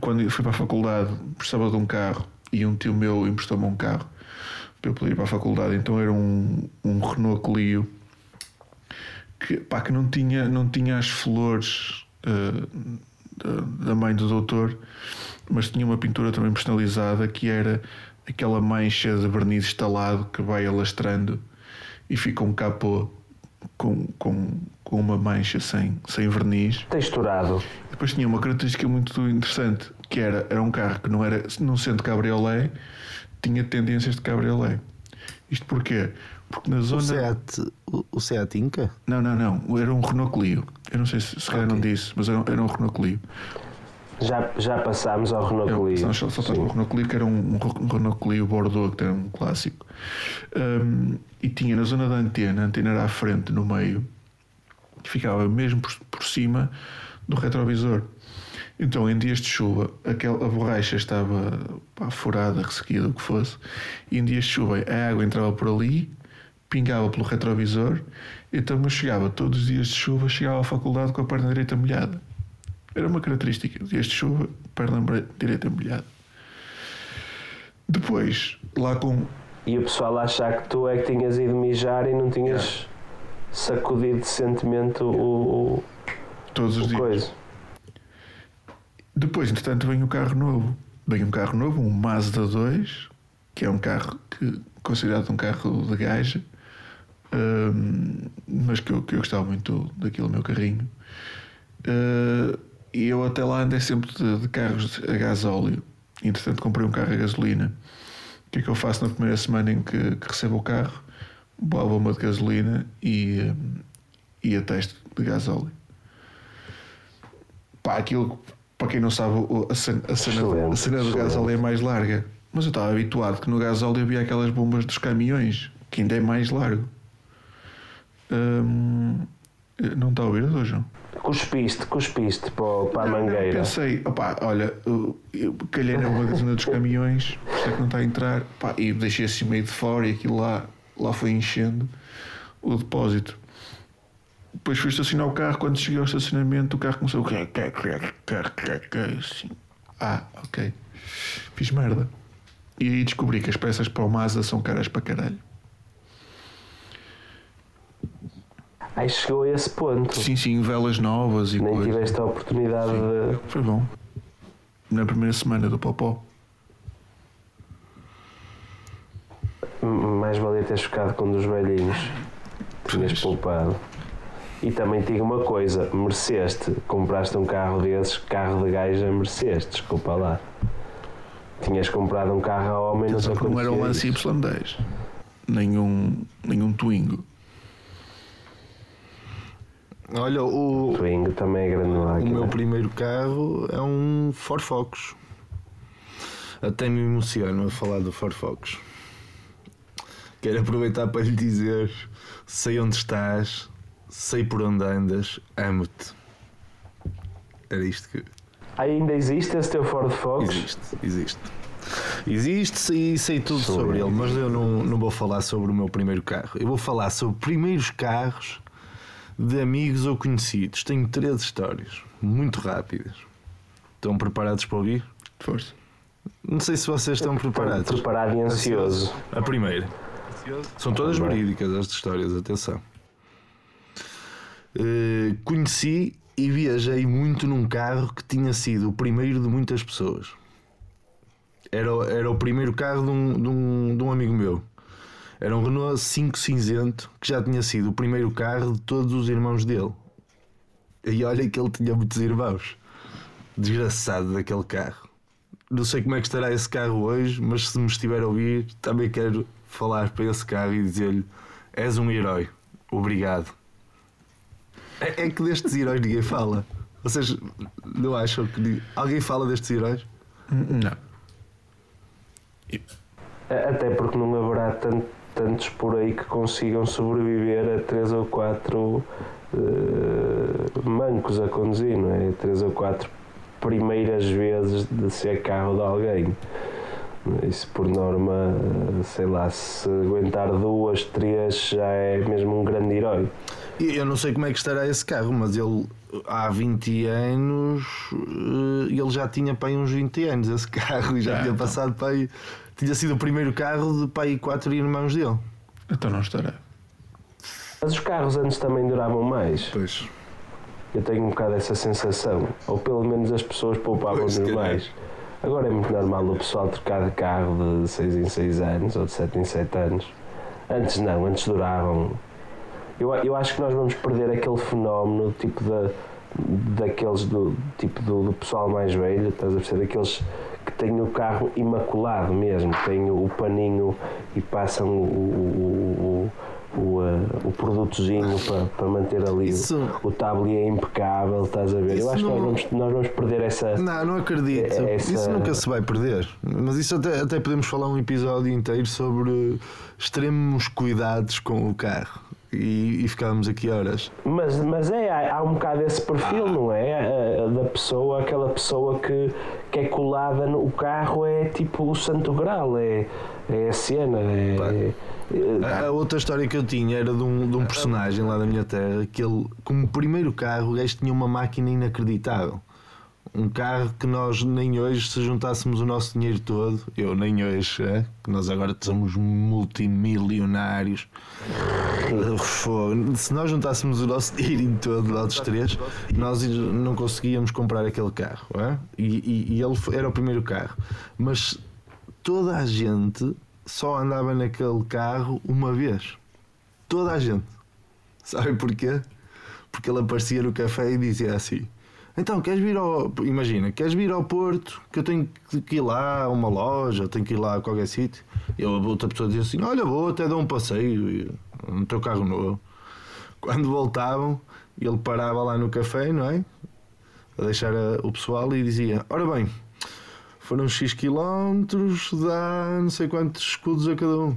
quando eu fui para a faculdade precisava de um carro e um tio meu emprestou-me um carro para eu poder ir para a faculdade. Então era um, um Renault Clio que, pá, que não, tinha, não tinha as flores eh, da, da mãe do doutor, mas tinha uma pintura também personalizada que era aquela mancha de verniz instalado que vai alastrando e fica um capô com, com, com uma mancha sem, sem verniz. Texturado. Depois tinha uma característica muito interessante, que era, era um carro que não era, não sendo cabriolé, tinha tendências de cabriolé. Isto porquê? Porque na O zona... Seat, o, o Seat Inca? Não, não, não. Era um Renault Clio. Eu não sei se, se calhar não disse, mas era, um- era um Renault Clio. Já, já passámos ao Renault Eu, Clio. senão só, só estava Sim. o Renault Clio, que era um, um Renault Clio Bordeaux, que era um clássico. Hum, e tinha na zona da antena, a antena era à frente, no meio, que ficava mesmo por, por cima do retrovisor. Então, em dias de chuva, aquela, a borracha estava pá, furada, ressequida, o que fosse, e em dias de chuva a água entrava por ali, pingava pelo retrovisor, então eu chegava todos os dias de chuva, chegava à faculdade com a perna direita molhada. Era uma característica. Dias de chuva, perna direita molhada. Depois, lá com. E o pessoal a achar que tu é que tinhas ido mijar e não tinhas sacudido decentemente o, o, Todos os o dias. coisa. Depois, entretanto, vem o carro novo. Vem um carro novo, um Mazda 2, que é um carro que considerado um carro de gaja, hum, mas que eu, que eu gostava muito daquele meu carrinho. Uh, e eu até lá andei sempre de, de carros a gasóleo. Entretanto, comprei um carro a gasolina. O que é que eu faço na primeira semana em que, que recebo o carro? À bomba de gasolina e, hum, e a teste de gasóleo. Pá, aquilo, para quem não sabe, a cena, a cena, a cena do excelente. gasóleo é mais larga. Mas eu estava habituado que no gasóleo havia aquelas bombas dos caminhões, que ainda é mais largo. Hum, não está a ouvir. João? Cuspiste, cuspiste para, para a Não, não, mangueira. Pensei, opá, olha, eu, calhei na zona dos caminhões, por isso é que não está a entrar, e deixei assim meio de fora e aquilo lá, lá foi enchendo o depósito. Depois fui estacionar o carro, quando cheguei ao estacionamento, o carro começou a. Assim. Ah, ok. Fiz merda. E aí descobri que as peças para o Mazda são caras para caralho. Aí chegou a esse ponto. Sim, sim, velas novas e Nem coisas. tiveste a oportunidade de. Foi bom. Na primeira semana do Popó. Mais valia ter ficado com um dos velhinhos. Tinhas poupado. E também digo uma coisa: mereceste. Compraste um carro desses, carro de gaja, mereceste. Desculpa lá. Tinhas comprado um carro a homem, não não era um Lance acontecia Y10. Nenhum, nenhum Twingo. Olha, o. Twingo também é grande o máquina. meu primeiro carro é um Ford Focus. Até me emociono a falar do Ford Focus. Quero aproveitar para lhe dizer: sei onde estás, sei por onde andas, amo-te. Era isto que. Ainda existe esse teu Ford Focus? Existe, existe. Existe e sei tudo sobre ele, mas eu não, não vou falar sobre o meu primeiro carro. Eu vou falar sobre primeiros carros de amigos ou conhecidos. Tenho três histórias, muito rápidas. Estão preparados para ouvir? Força. Não sei se vocês estão preparados. Preparado e ansioso. A primeira. São todas verídicas as histórias, atenção. Eh, conheci e viajei muito num carro que tinha sido o primeiro de muitas pessoas. Era, o- era o primeiro carro de um, de, um, de um amigo meu. Era um Renault 5 cinzento que já tinha sido o primeiro carro de todos os irmãos dele. E olha que ele tinha muitos irmãos. Desgraçado daquele carro. Não sei como é que estará esse carro hoje, mas se me estiver a ouvir, também quero falar para esse carro e dizer-lhe: És um herói, obrigado. É, é que destes heróis ninguém fala. Vocês não acham que alguém fala destes heróis? Não. Até porque não haverá tan- tantos por aí que consigam sobreviver a três ou quatro eh, mancos a conduzir, não é? Três ou quatro primeiras vezes de ser carro de alguém. Isso por norma, eh, sei lá, se aguentar duas, três já é mesmo um grande herói. Eu não sei como é que estará esse carro, mas ele há 20 anos eh, ele já tinha para aí uns 20 anos esse carro e já Ah, tinha então. passado para aí. Tinha sido o primeiro carro de para aí quatro irmãos dele. Então não estará. Mas os carros antes também duravam mais. Pois. Eu tenho um bocado essa sensação. Ou pelo menos as pessoas poupavam Pois, se calhar. mais. Agora é muito normal o pessoal trocar de carro de 6 em 6 anos ou de 7 em 7 anos. Antes não, antes duravam Eu, eu acho que nós vamos perder aquele fenómeno tipo da, daqueles do tipo do, do pessoal mais velho, estás a perceber? Daqueles que têm o carro imaculado mesmo, têm o paninho e passam o, o, o, o, uh, o produtozinho para, para manter ali Isso- o, o tablier impecável, estás a ver? Eu acho que nós não- vamos, nós vamos perder essa. Não, não acredito. É- essa- Isso nunca se vai perder. Mas isso até, até podemos falar um episódio inteiro sobre extremos cuidados com o carro. E, e ficávamos aqui horas. Mas, mas é, há, há um bocado esse perfil, não é? A- a Da pessoa, aquela pessoa que, que é colada no carro é tipo o santo grau, é, é a cena. É, é- A, a outra história que eu tinha era de um, de um personagem lá da minha terra que ele, como primeiro carro, o gajo tinha uma máquina inacreditável. Um carro que nós nem hoje, se juntássemos o nosso dinheiro todo, eu nem hoje, é? que nós agora somos multimilionários. Se nós juntássemos o nosso dinheiro todo, lá dos três, nós não conseguíamos comprar aquele carro. é? E, e- e ele era o primeiro carro. Mas toda a gente só andava naquele carro uma vez. Toda a gente. Sabem porquê? Porque ele aparecia no café e dizia assim: Então, queres vir ao. Imagina, queres vir ao Porto? Que eu tenho que ir lá a uma loja, tenho que ir lá a qualquer sítio. E a outra pessoa dizia assim: Olha, vou até dar um passeio no teu carro novo. Quando voltavam, ele parava lá no café, não é? A deixar a- o pessoal e dizia: Ora bem, foram X quilómetros, dá não sei quantos escudos a cada um.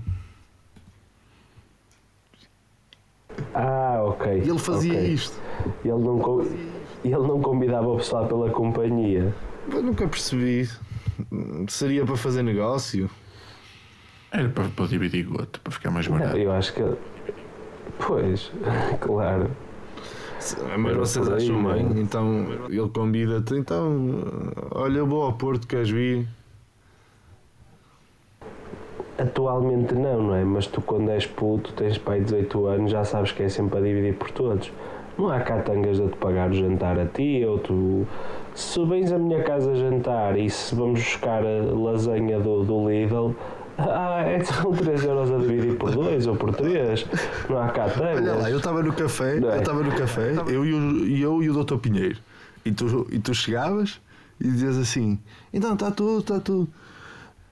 Ah, ok. E ele fazia ok. isto. Ele não, co- ele não convidava o pessoal pela companhia. Eu nunca percebi. Seria para fazer negócio? Era para, para dividir gota, para ficar mais barato. Eu acho que. Pois, claro. Mas vocês aí, acham não é? bem? Então ele convida-te. Então, olha, eu vou ao Porto, queres vir? Atualmente não, não é? Mas tu quando és puto, tens pai 18 anos, já sabes que é sempre a dividir por todos. Não há catangas de te pagar o jantar a ti, ou tu. Se vens à minha casa jantar e se vamos buscar a lasanha do, do Lidl, ah, é são 3 euros a dividir por 2 ou por 3. Não há catangas. Olha lá, eu estava no café, Não é? eu estava no café, eu e, o, eu e o Dr. Pinheiro. E tu, e tu chegavas e dizias assim: então está tudo, está tudo.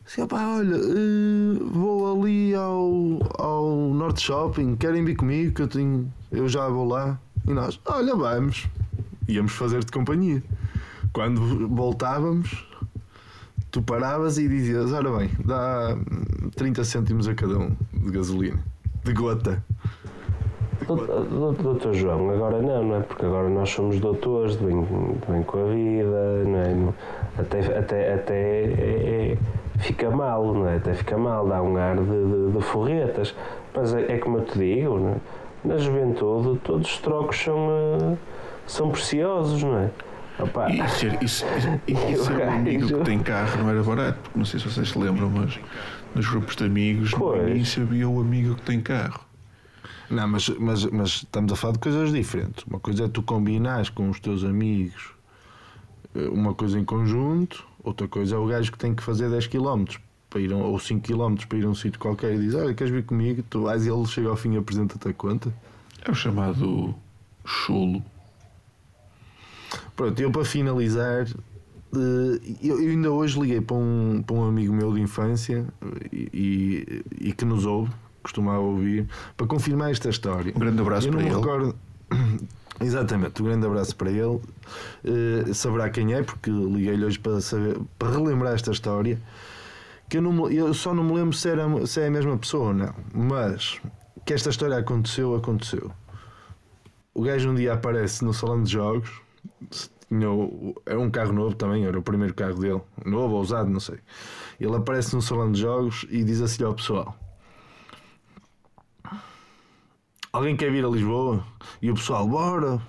Assim, opá, olha, eh, vou ali ao, ao Norte Shopping, querem vir comigo que eu tenho. Eu já vou lá. E nós, olha, vamos. Íamos fazer-te companhia. Quando voltávamos, tu paravas e dizias, ora bem, dá 30 cêntimos a cada um de gasolina. De gota. Doutor doutor João, agora não, não é? Porque agora nós somos doutores de bem, de bem com a vida, não é? Até, até, até é- é- fica mal, não é? Até fica mal, dá um ar de, de, de forretas. Mas é, é como eu te digo, não é? Na juventude todos os trocos são, eh, são preciosos, não é? Opa, E ser, e ser- e E o ser um amigo que tem carro não era barato, porque não sei se vocês se lembram, mas nos grupos de amigos, Pois. no início havia o amigo que tem carro. Não, mas, mas, mas estamos a falar de coisas diferentes. Uma coisa é tu combinares com os teus amigos eh, uma coisa em conjunto, outra coisa é o gajo que tem que fazer 10 km para ir ou 5 km para ir a um sítio qualquer e diz: Olha, queres vir comigo? Tu vais e ele chega ao fim e apresenta-te a conta. É o chamado chulo. Pronto, eu para finalizar, eh, eu, ainda hoje liguei para um, para um amigo meu de infância e, e, e que nos ouve, costumava ouvir, para confirmar esta história. Um grande abraço eu para não me ele. recordo. Exatamente, um grande abraço para ele. Eh, saberá quem é, porque liguei-lhe hoje para, saber, para relembrar esta história. Que eu, não eu só não me lembro se, era, se é a mesma pessoa ou não, mas que esta história aconteceu, aconteceu. O gajo um dia aparece no salão de jogos, tinha era um carro novo também, era o primeiro carro dele, novo ou usado, não sei. Ele aparece no salão de jogos e diz assim ao pessoal: Alguém quer vir a Lisboa? E o pessoal, bora!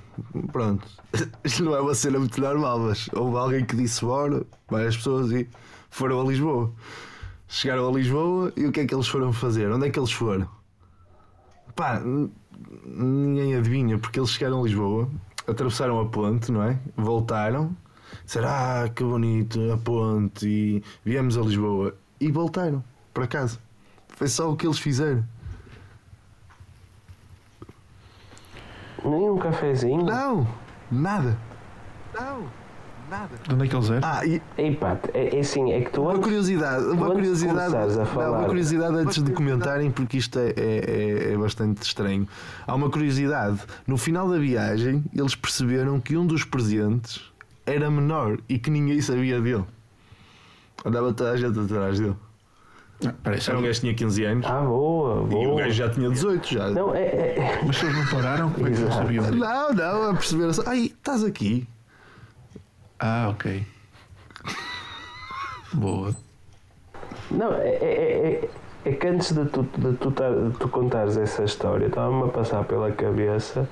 Pronto. Isto não é uma cena muito normal, mas houve alguém que disse bora, várias pessoas e foram a Lisboa. Chegaram a Lisboa e o que é que eles foram fazer? Onde é que eles foram? Pá, ninguém adivinha, porque eles chegaram a Lisboa, atravessaram a ponte, não é? Voltaram, disseram, ah, que bonito, a ponte, e viemos a Lisboa. E voltaram para casa. Foi só o que eles fizeram. Nem um cafezinho? Não, nada. Não, nada. De onde é que eles eram? Ah, e pá, é, é assim, é que tu uma antes, curiosidade, uma antes de curiosidade, a não, falar- uma curiosidade antes de comentarem, porque isto é, é, é- é bastante estranho. Há uma curiosidade. No final da viagem, eles perceberam que um dos presentes era menor e que ninguém sabia dele. Andava toda a gente atrás dele. Ah, Era um gajo que tinha 15 anos Ah, boa, e o boa. gajo já tinha 18. Já. Não, é, é- Mas se eles não pararam, como é que não Exato. sabiam? Não, não, a perceber só. Ai, estás aqui. Ah, ok. Boa. Não, é, é, é, é que antes de tu, de tu, tar- de tu contares essa história, estava-me a passar pela cabeça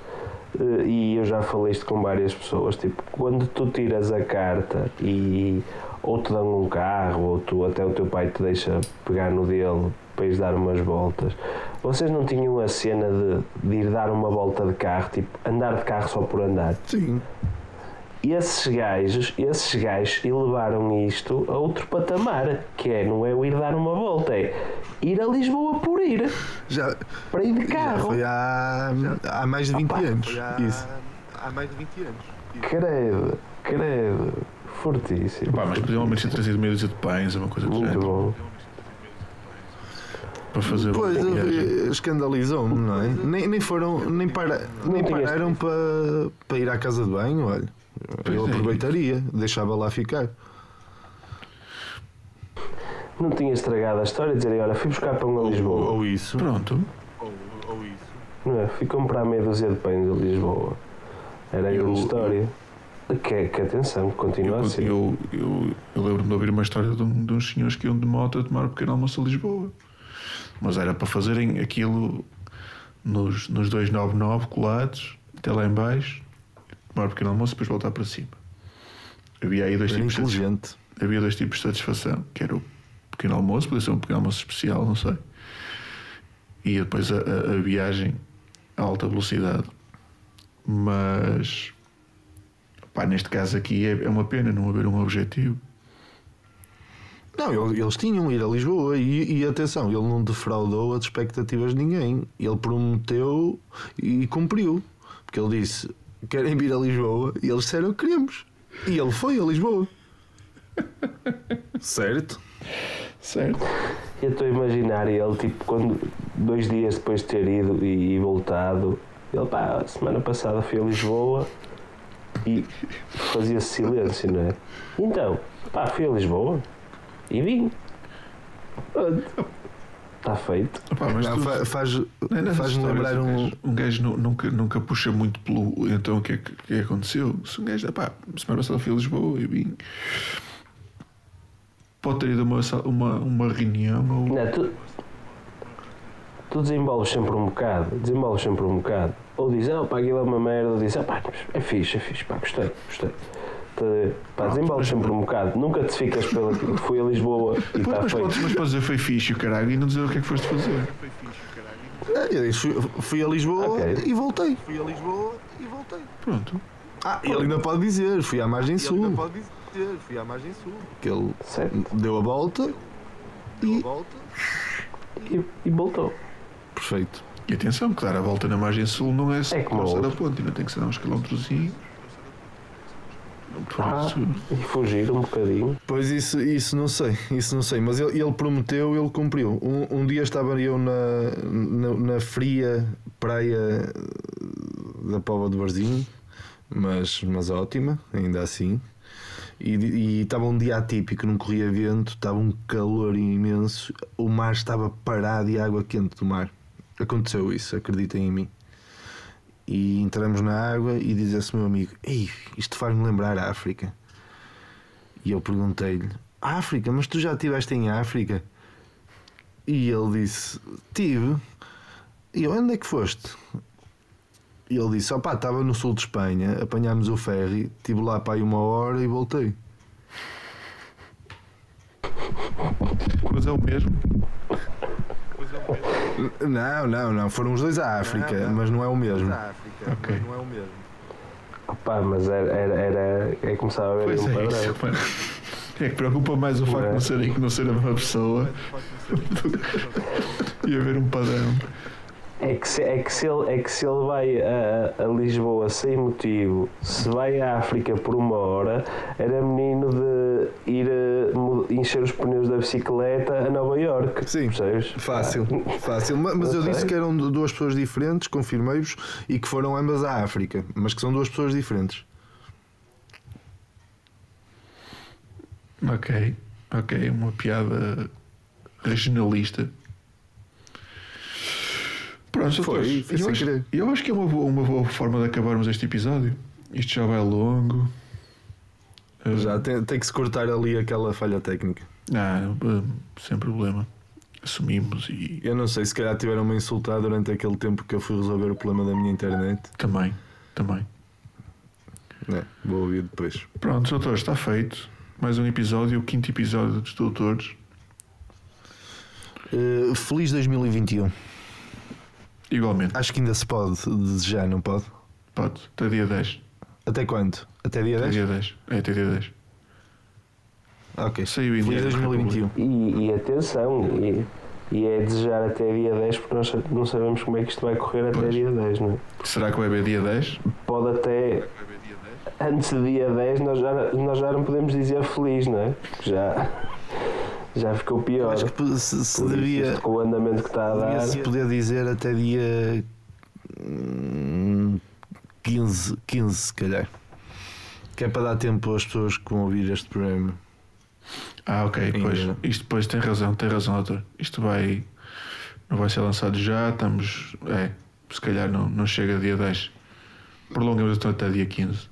eh, e eu já falei isto com várias pessoas. Tipo, quando tu tiras a carta e ou te dão um carro, ou tu, até o teu pai te deixa pegar no dele para ires dar umas voltas, vocês não tinham a cena de, de ir dar uma volta de carro, tipo, andar de carro só por andar? Sim. E esses gajos, esses gajos elevaram isto a outro patamar, que é, não é o ir dar uma volta, é ir a Lisboa por ir, Já, para ir de já carro. foi há, há mais de 20 anos. Isso. Há mais de 20 anos. Credo, credo, fortíssimo. Pá, mas podiam ao menos ter trazido meia dúzia de pães, uma coisa do Muito género, bom. para fazer Pois, eu- escandalizou-me, não é? Nem, nem foram, nem, para, nem pararam para, para ir à casa de banho, olha. Pois Eu é. aproveitaria, deixava lá ficar. Não tinha estragado a história, dizer, olha, fui buscar pão a Lisboa. Ou isso. Pronto. Ou, ou isso. Não é? Fui comprar meia dúzia de pães a Lisboa. Era a Eu- grande história. Que, que atenção, continua Eu, a ser. eu, eu, eu lembro-me de ouvir uma história de, um, de uns senhores que iam de moto a tomar um pequeno almoço a Lisboa. Mas era para fazerem aquilo nos, nos 299 colados, até lá em baixo, tomar um pequeno almoço e depois voltar para cima. Havia aí dois tipos, de, inteligente. havia dois tipos de satisfação, que era o pequeno almoço, podia ser um pequeno almoço especial, não sei. E depois a, a- a viagem a alta velocidade. Mas pá, neste caso aqui é, é uma pena não haver um objetivo. Não, eles, eles tinham ir a Lisboa e, e atenção, ele não defraudou as expectativas de ninguém. Ele prometeu e cumpriu. Porque ele disse: querem vir a Lisboa? E eles disseram: queremos. E ele foi a Lisboa. certo? Certo. Eu estou a imaginar ele, tipo, quando dois dias depois de ter ido e, e voltado, ele, pá, semana passada fui a Lisboa e fazia-se silêncio, não é? Então, pá, fui a Lisboa e vim. Está feito. Mas Não, tu- fa- faz é faz-me lembrar um um. gajo, um gajo nu- nunca, nunca puxa muito pelo então o que é que, que aconteceu. Se um gajo, pá, semana passada fui a Lisboa e vim. Pode ter ido a uma, uma, uma reunião ou. Não, tu, tu desenvolves sempre um bocado, desenvolves sempre um bocado. Ou dizes, ah, pá, aquilo é uma merda, ou dizes, ah, pá, é fixe, é fixe, pá, gostei, gostei. A? Pá, desenvolves sempre um bocado, nunca te ficas pela. Fui a Lisboa e está feito. podes, mas podes dizer foi fixe o caralho e não dizer o que é que foste fazer. Eu disse, fui, fui a Lisboa Ok. e voltei. Fui a Lisboa e voltei. Pronto. Ah, ele ainda pode dizer: fui à margem E ele ainda sul. pode dizer, fui à margem sul. Que ele Certo. deu a volta. Deu a E- volta. E, e voltou. Perfeito. E atenção, que dar a volta na margem sul não é só É a ponte, ainda tem que ser dar uns quilómetrozinhos. Ah, e fugir um bocadinho. Pois isso, isso não sei, isso não sei, mas ele, ele prometeu, ele cumpriu. Um, um dia estava eu na, na, na fria praia da Pova do Barzinho, mas, mas ótima, ainda assim. E, e estava um dia atípico, não corria vento, estava um calor imenso, o mar estava parado e água quente do mar. Aconteceu isso, acreditem em mim. E entramos na água e diz esse meu amigo: Ei, isto faz-me lembrar a África. E eu perguntei-lhe: África, mas tu já estiveste em África? E ele disse: Tive. E eu: Onde é que foste? E ele disse: Opá, estava no sul de Espanha, apanhámos o ferry, estive lá para aí uma hora e voltei. mas é o mesmo. Pois é o mesmo. Não, não, não, foram os dois à África, Não, não. mas não é o mesmo. África, Ok. mas não é o mesmo. Pá, mas era, era, era é começava a haver Pois um é padrão. isso. mano. É que preocupa mais o facto de não ser, não ser a mesma pessoa e haver um padrão. É que, se, é, que se ele, é que se ele vai a, a Lisboa sem motivo, se vai à África por uma hora, era menino de ir a encher os pneus da bicicleta a Nova York. Sim. Percebes? Fácil, fácil. Ma- Mas eu disse que eram du- duas pessoas diferentes, confirmei-vos, e que foram ambas à África, mas que são duas pessoas diferentes. Ok, ok, uma piada regionalista. Pronto, Foi, foi eu, sem acho, querer. eu acho que é uma boa, uma boa forma de acabarmos este episódio. Isto já vai longo. Uh, Já tem, tem que se cortar ali aquela falha técnica. Ah, sem problema. Assumimos e Eu não sei, se calhar tiveram-me a insultar durante aquele tempo que eu fui resolver o problema da minha internet. também, também. É, vou ouvir depois. Pronto, doutores, está feito. Mais um episódio, o quinto episódio dos doutores. Uh, feliz 2021. Igualmente, Acho que ainda se pode desejar, não pode? pode. Até dia 10. Até quando? Até dia Até 10? dia 10. É, até dia 10. Ok. Saiu em Feliz dia da 2021. E, e atenção, e, e é desejar até dia 10, porque nós não sabemos como é que isto vai correr até Pois. dia 10, não é? Será que vai haver dia 10? Pode até. Antes de dia 10, nós já, nós já não podemos dizer feliz, não é? Já, já ficou pior. Acho que se, se devia, isto Com o andamento que está a dar. devia-se poder dizer até dia hum, 15, 15 se calhar. Que é para dar tempo às pessoas que vão ouvir este programa. Ah, ok, Ainda pois. Isto depois tem razão, tem razão, doutor. Isto vai. Não vai ser lançado já, estamos. É, se calhar não, não chega a dia 10. Prolongamos então até dia 15.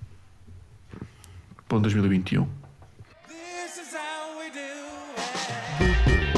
Para o 2021. Boop.